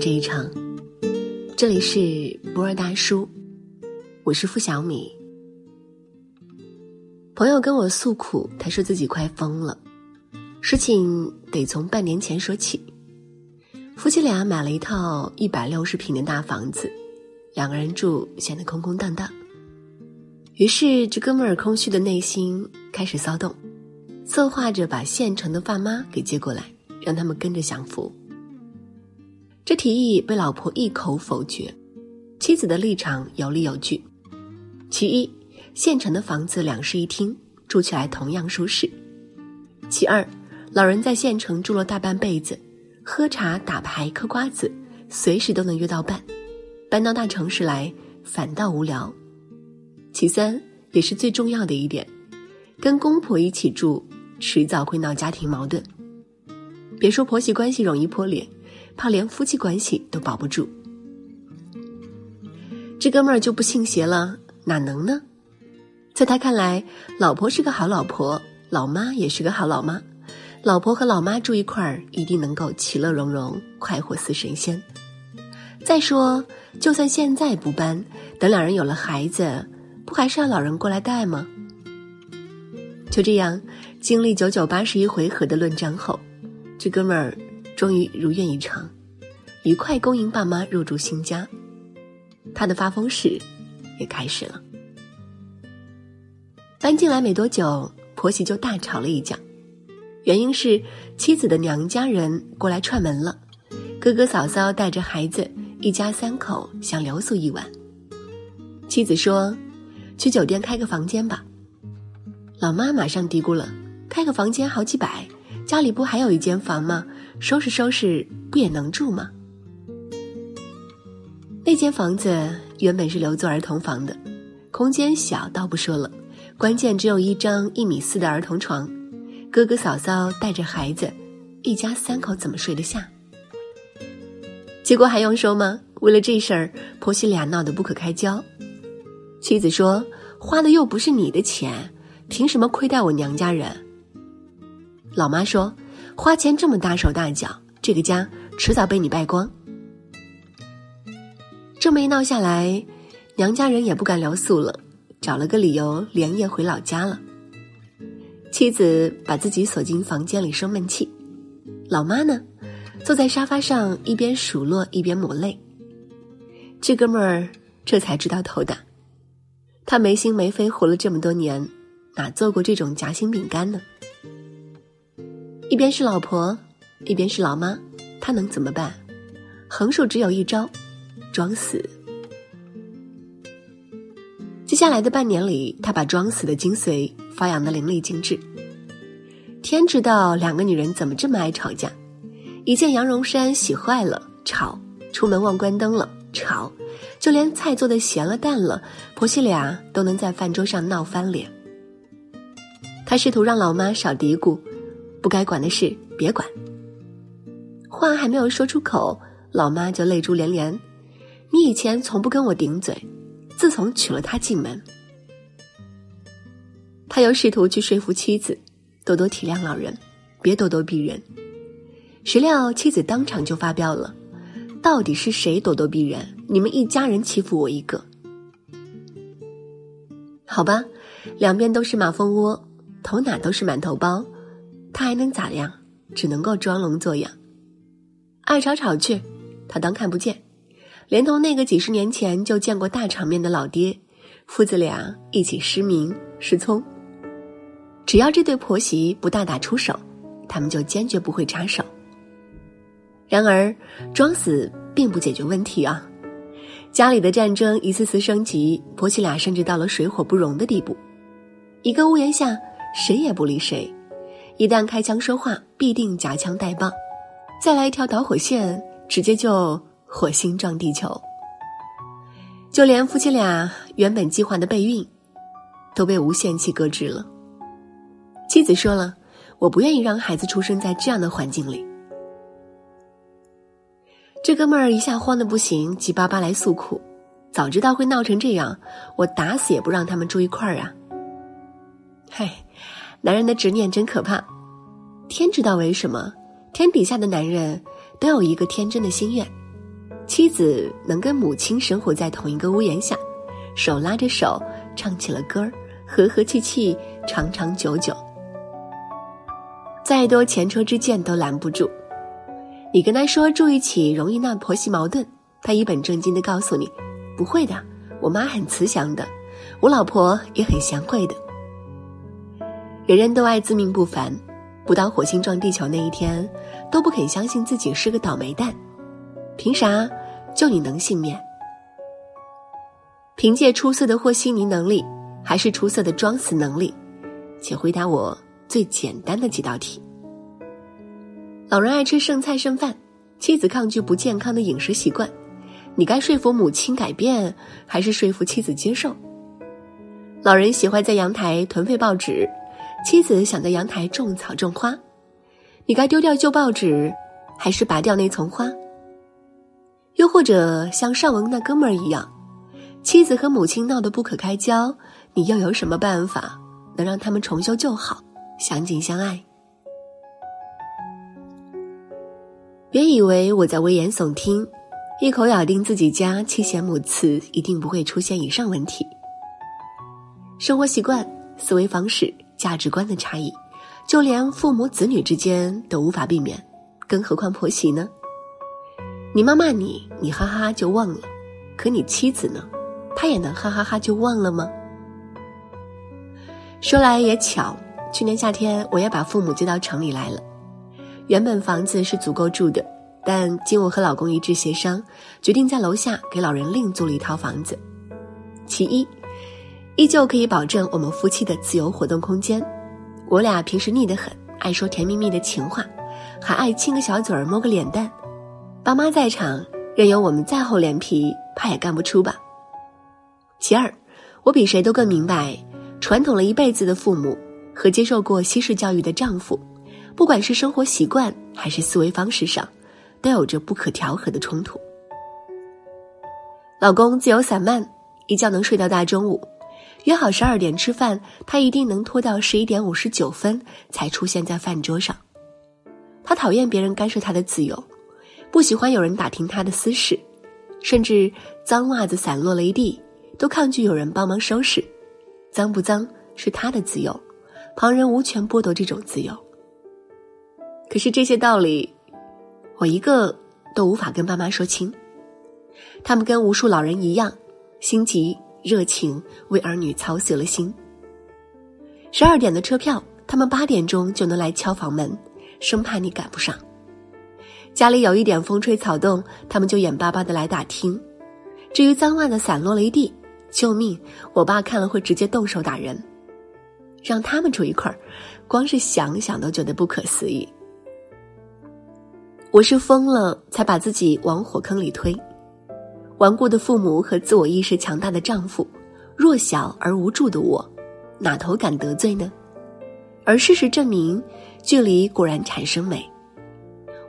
这一场。这里是博尔大叔，我是付小米。朋友跟我诉苦，他说自己快疯了。事情得从半年前说起。夫妻俩买了一套一百六十平的大房子，两个人住显得空空荡荡。于是这哥们儿空虚的内心开始骚动，策划着把县城的爸妈给接过来，让他们跟着享福。这提议被老婆一口否决，妻子的立场有理有据。其一。县城的房子两室一厅，住起来同样舒适。其二，老人在县城住了大半辈子，喝茶、打牌、嗑瓜子，随时都能约到伴。搬到大城市来，反倒无聊。其三，也是最重要的一点，跟公婆一起住，迟早会闹家庭矛盾。别说婆媳关系容易破裂，怕连夫妻关系都保不住。这哥们儿就不信邪了，哪能呢？在他看来，老婆是个好老婆，老妈也是个好老妈，老婆和老妈住一块儿，一定能够其乐融融，快活似神仙。再说，就算现在不搬，等两人有了孩子，不还是要老人过来带吗？就这样，经历九九八十一回合的论战后，这哥们儿终于如愿以偿，愉快恭迎爸妈入住新家，他的发疯史也开始了。搬进来没多久，婆媳就大吵了一架，原因是妻子的娘家人过来串门了，哥哥嫂嫂带着孩子，一家三口想留宿一晚。妻子说：“去酒店开个房间吧。”老妈马上嘀咕了：“开个房间好几百，家里不还有一间房吗？收拾收拾不也能住吗？”那间房子原本是留作儿童房的，空间小倒不说了。关键只有一张一米四的儿童床，哥哥嫂嫂带着孩子，一家三口怎么睡得下？结果还用说吗？为了这事儿，婆媳俩闹得不可开交。妻子说：“花的又不是你的钱，凭什么亏待我娘家人？”老妈说：“花钱这么大手大脚，这个家迟早被你败光。”这么一闹下来，娘家人也不敢留宿了。找了个理由，连夜回老家了。妻子把自己锁进房间里生闷气，老妈呢，坐在沙发上一边数落一边抹泪。这哥们儿这才知道头大，他没心没肺活了这么多年，哪做过这种夹心饼干呢？一边是老婆，一边是老妈，他能怎么办？横竖只有一招，装死。接下来的半年里，他把装死的精髓发扬的淋漓尽致。天知道两个女人怎么这么爱吵架，一件羊绒衫洗坏了吵，出门忘关灯了吵，就连菜做的咸了淡了，婆媳俩都能在饭桌上闹翻脸。他试图让老妈少嘀咕，不该管的事别管。话还没有说出口，老妈就泪珠连连：“你以前从不跟我顶嘴。”自从娶了她进门，他又试图去说服妻子多多体谅老人，别咄咄逼人。谁料妻子当场就发飙了：“到底是谁咄咄逼人？你们一家人欺负我一个？好吧，两边都是马蜂窝，头哪都是馒头包，他还能咋样？只能够装聋作哑，爱吵吵去，他当看不见。”连同那个几十年前就见过大场面的老爹，父子俩一起失明失聪。只要这对婆媳不大打出手，他们就坚决不会插手。然而，装死并不解决问题啊！家里的战争一次次升级，婆媳俩甚至到了水火不容的地步。一个屋檐下，谁也不理谁，一旦开枪说话，必定夹枪带棒。再来一条导火线，直接就。火星撞地球，就连夫妻俩原本计划的备孕，都被无限期搁置了。妻子说了：“我不愿意让孩子出生在这样的环境里。”这哥们儿一下慌的不行，急巴巴来诉苦：“早知道会闹成这样，我打死也不让他们住一块儿啊！”嗨，男人的执念真可怕。天知道为什么，天底下的男人都有一个天真的心愿。妻子能跟母亲生活在同一个屋檐下，手拉着手唱起了歌儿，和和气气，长长久久。再多前车之鉴都拦不住。你跟他说住一起容易闹婆媳矛盾，他一本正经的告诉你，不会的，我妈很慈祥的，我老婆也很贤惠的。人人都爱自命不凡，不到火星撞地球那一天，都不肯相信自己是个倒霉蛋。凭啥？就你能幸免？凭借出色的和稀泥能力，还是出色的装死能力？请回答我最简单的几道题。老人爱吃剩菜剩饭，妻子抗拒不健康的饮食习惯，你该说服母亲改变，还是说服妻子接受？老人喜欢在阳台囤废报纸，妻子想在阳台种草种花，你该丢掉旧报纸，还是拔掉那丛花？又或者像上文那哥们儿一样，妻子和母亲闹得不可开交，你又有什么办法能让他们重修旧好，相敬相爱？别以为我在危言耸听，一口咬定自己家妻贤母慈一定不会出现以上问题。生活习惯、思维方式、价值观的差异，就连父母子女之间都无法避免，更何况婆媳呢？你妈骂你，你哈哈哈就忘了；可你妻子呢，她也能哈哈哈就忘了吗？说来也巧，去年夏天我也把父母接到城里来了。原本房子是足够住的，但经我和老公一致协商，决定在楼下给老人另租了一套房子。其一，依旧可以保证我们夫妻的自由活动空间。我俩平时腻得很，爱说甜蜜蜜的情话，还爱亲个小嘴儿，摸个脸蛋。爸妈在场，任由我们再厚脸皮，怕也干不出吧。其二，我比谁都更明白，传统了一辈子的父母和接受过西式教育的丈夫，不管是生活习惯还是思维方式上，都有着不可调和的冲突。老公自由散漫，一觉能睡到大中午，约好十二点吃饭，他一定能拖到十一点五十九分才出现在饭桌上。他讨厌别人干涉他的自由。不喜欢有人打听他的私事，甚至脏袜子散落了一地，都抗拒有人帮忙收拾。脏不脏是他的自由，旁人无权剥夺这种自由。可是这些道理，我一个都无法跟爸妈说清。他们跟无数老人一样，心急热情，为儿女操碎了心。十二点的车票，他们八点钟就能来敲房门，生怕你赶不上。家里有一点风吹草动，他们就眼巴巴的来打听。至于脏袜子散落了一地，救命！我爸看了会直接动手打人。让他们住一块儿，光是想想都觉得不可思议。我是疯了才把自己往火坑里推。顽固的父母和自我意识强大的丈夫，弱小而无助的我，哪头敢得罪呢？而事实证明，距离果然产生美。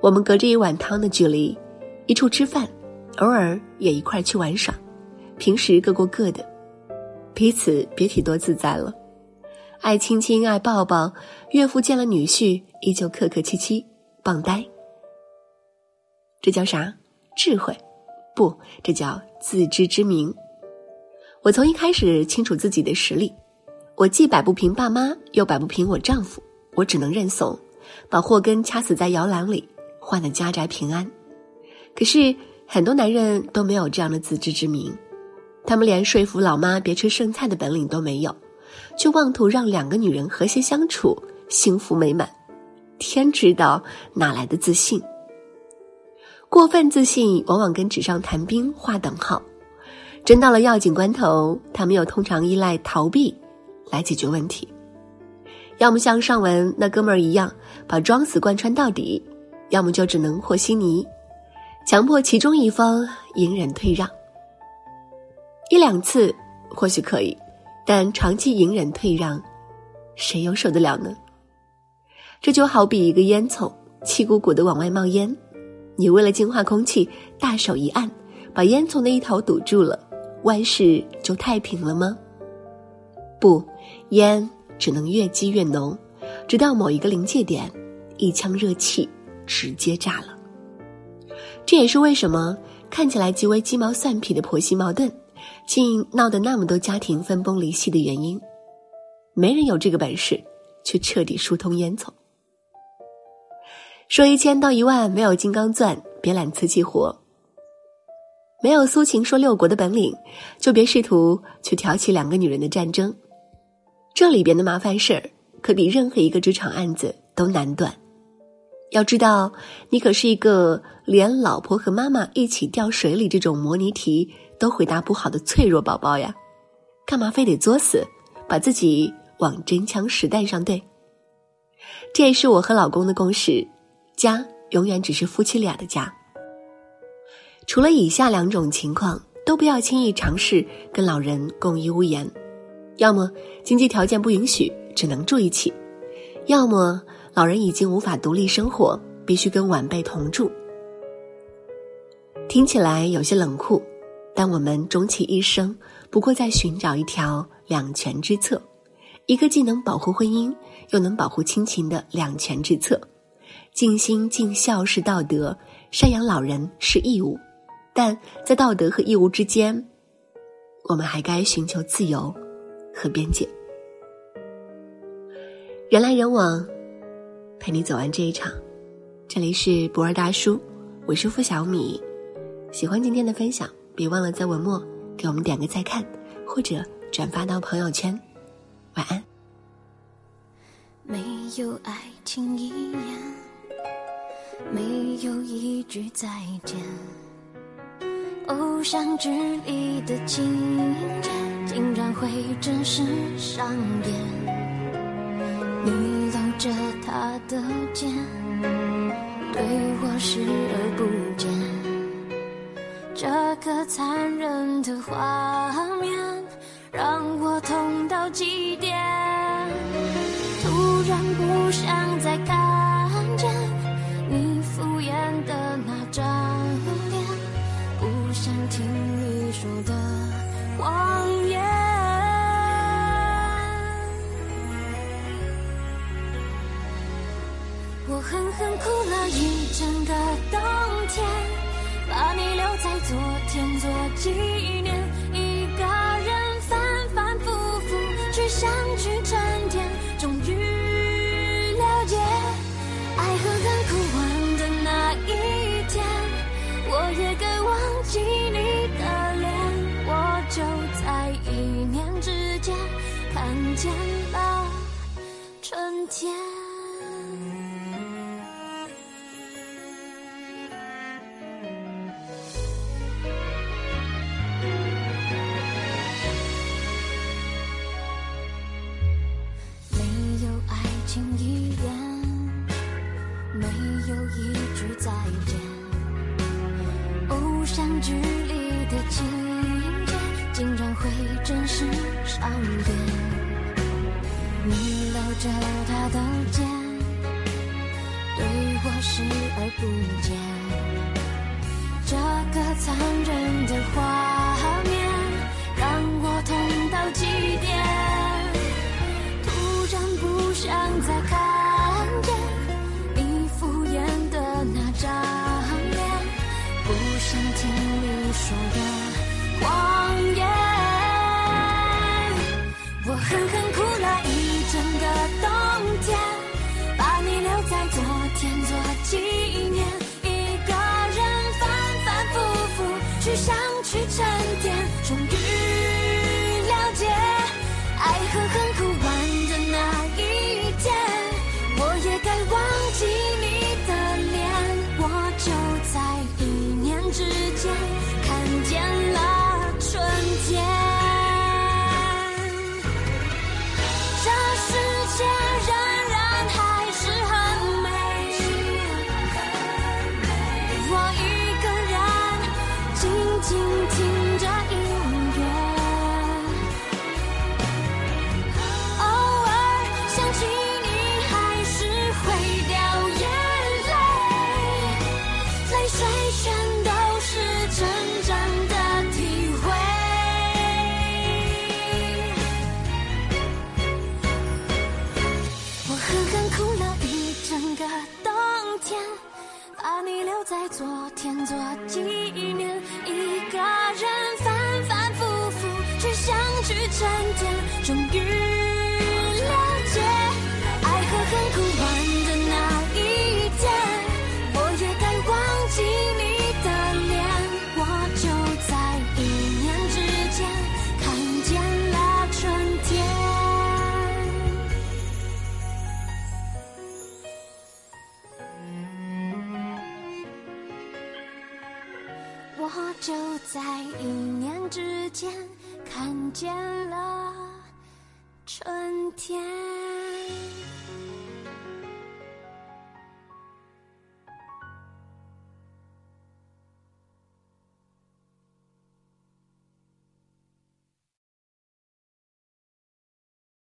我们隔着一碗汤的距离，一处吃饭，偶尔也一块去玩耍，平时各过各的，彼此别提多自在了。爱亲亲，爱抱抱，岳父见了女婿依旧客客气气，棒呆。这叫啥？智慧？不，这叫自知之明。我从一开始清楚自己的实力，我既摆不平爸妈，又摆不平我丈夫，我只能认怂，把祸根掐死在摇篮里。换的家宅平安，可是很多男人都没有这样的自知之明，他们连说服老妈别吃剩菜的本领都没有，却妄图让两个女人和谐相处、幸福美满。天知道哪来的自信？过分自信往往跟纸上谈兵划等号，真到了要紧关头，他们又通常依赖逃避来解决问题，要么像上文那哥们儿一样，把装死贯穿到底。要么就只能和稀泥，强迫其中一方隐忍退让。一两次或许可以，但长期隐忍退让，谁又受得了呢？这就好比一个烟囱，气鼓鼓的往外冒烟，你为了净化空气，大手一按，把烟囱的一头堵住了，万事就太平了吗？不，烟只能越积越浓，直到某一个临界点，一腔热气。直接炸了。这也是为什么看起来极为鸡毛蒜皮的婆媳矛盾，竟闹得那么多家庭分崩离析的原因。没人有这个本事，去彻底疏通烟囱。说一千道一万，没有金刚钻，别揽瓷器活。没有苏秦说六国的本领，就别试图去挑起两个女人的战争。这里边的麻烦事儿，可比任何一个职场案子都难断。要知道，你可是一个连老婆和妈妈一起掉水里这种模拟题都回答不好的脆弱宝宝呀！干嘛非得作死，把自己往真枪实弹上对？这也是我和老公的共识：家永远只是夫妻俩的家。除了以下两种情况，都不要轻易尝试跟老人共一屋檐。要么经济条件不允许，只能住一起；要么老人已经无法独立生活，必须跟晚辈同住。听起来有些冷酷，但我们终其一生，不过在寻找一条两全之策，一个既能保护婚姻，又能保护亲情的两全之策。尽心尽孝是道德，赡养老人是义务。但在道德和义务之间，我们还该寻求自由和边界。人来人往，陪你走完这一场。这里是博尔大叔，我是付小米。喜欢今天的分享，别忘了在文末给我们点个再看，或者转发到朋友圈。晚安。没有爱情一样，没有一句再见。偶像剧里的情节，竟然会真实上演。你搂着他的肩，对我视而不见。这个残忍的画面，让我痛到极点。突然不想再看听你说的谎言，我狠狠哭了一整个冬天，把你留在昨天做纪念。一个人反反复复去想去沉淀，终于天。没有爱情一言，没有一句再见。偶像剧里的情节，竟然会真实上演。你着他的肩，对我视而不见。这个残忍的画面，让我痛到极点。突然不想沉淀，终于了解，爱恨恨苦完的那一天，我也该忘记你的脸。我就在一念之间，你留在昨天做纪念，一个人反反复复去想去沉淀，终于我就在一念之间看见了春天。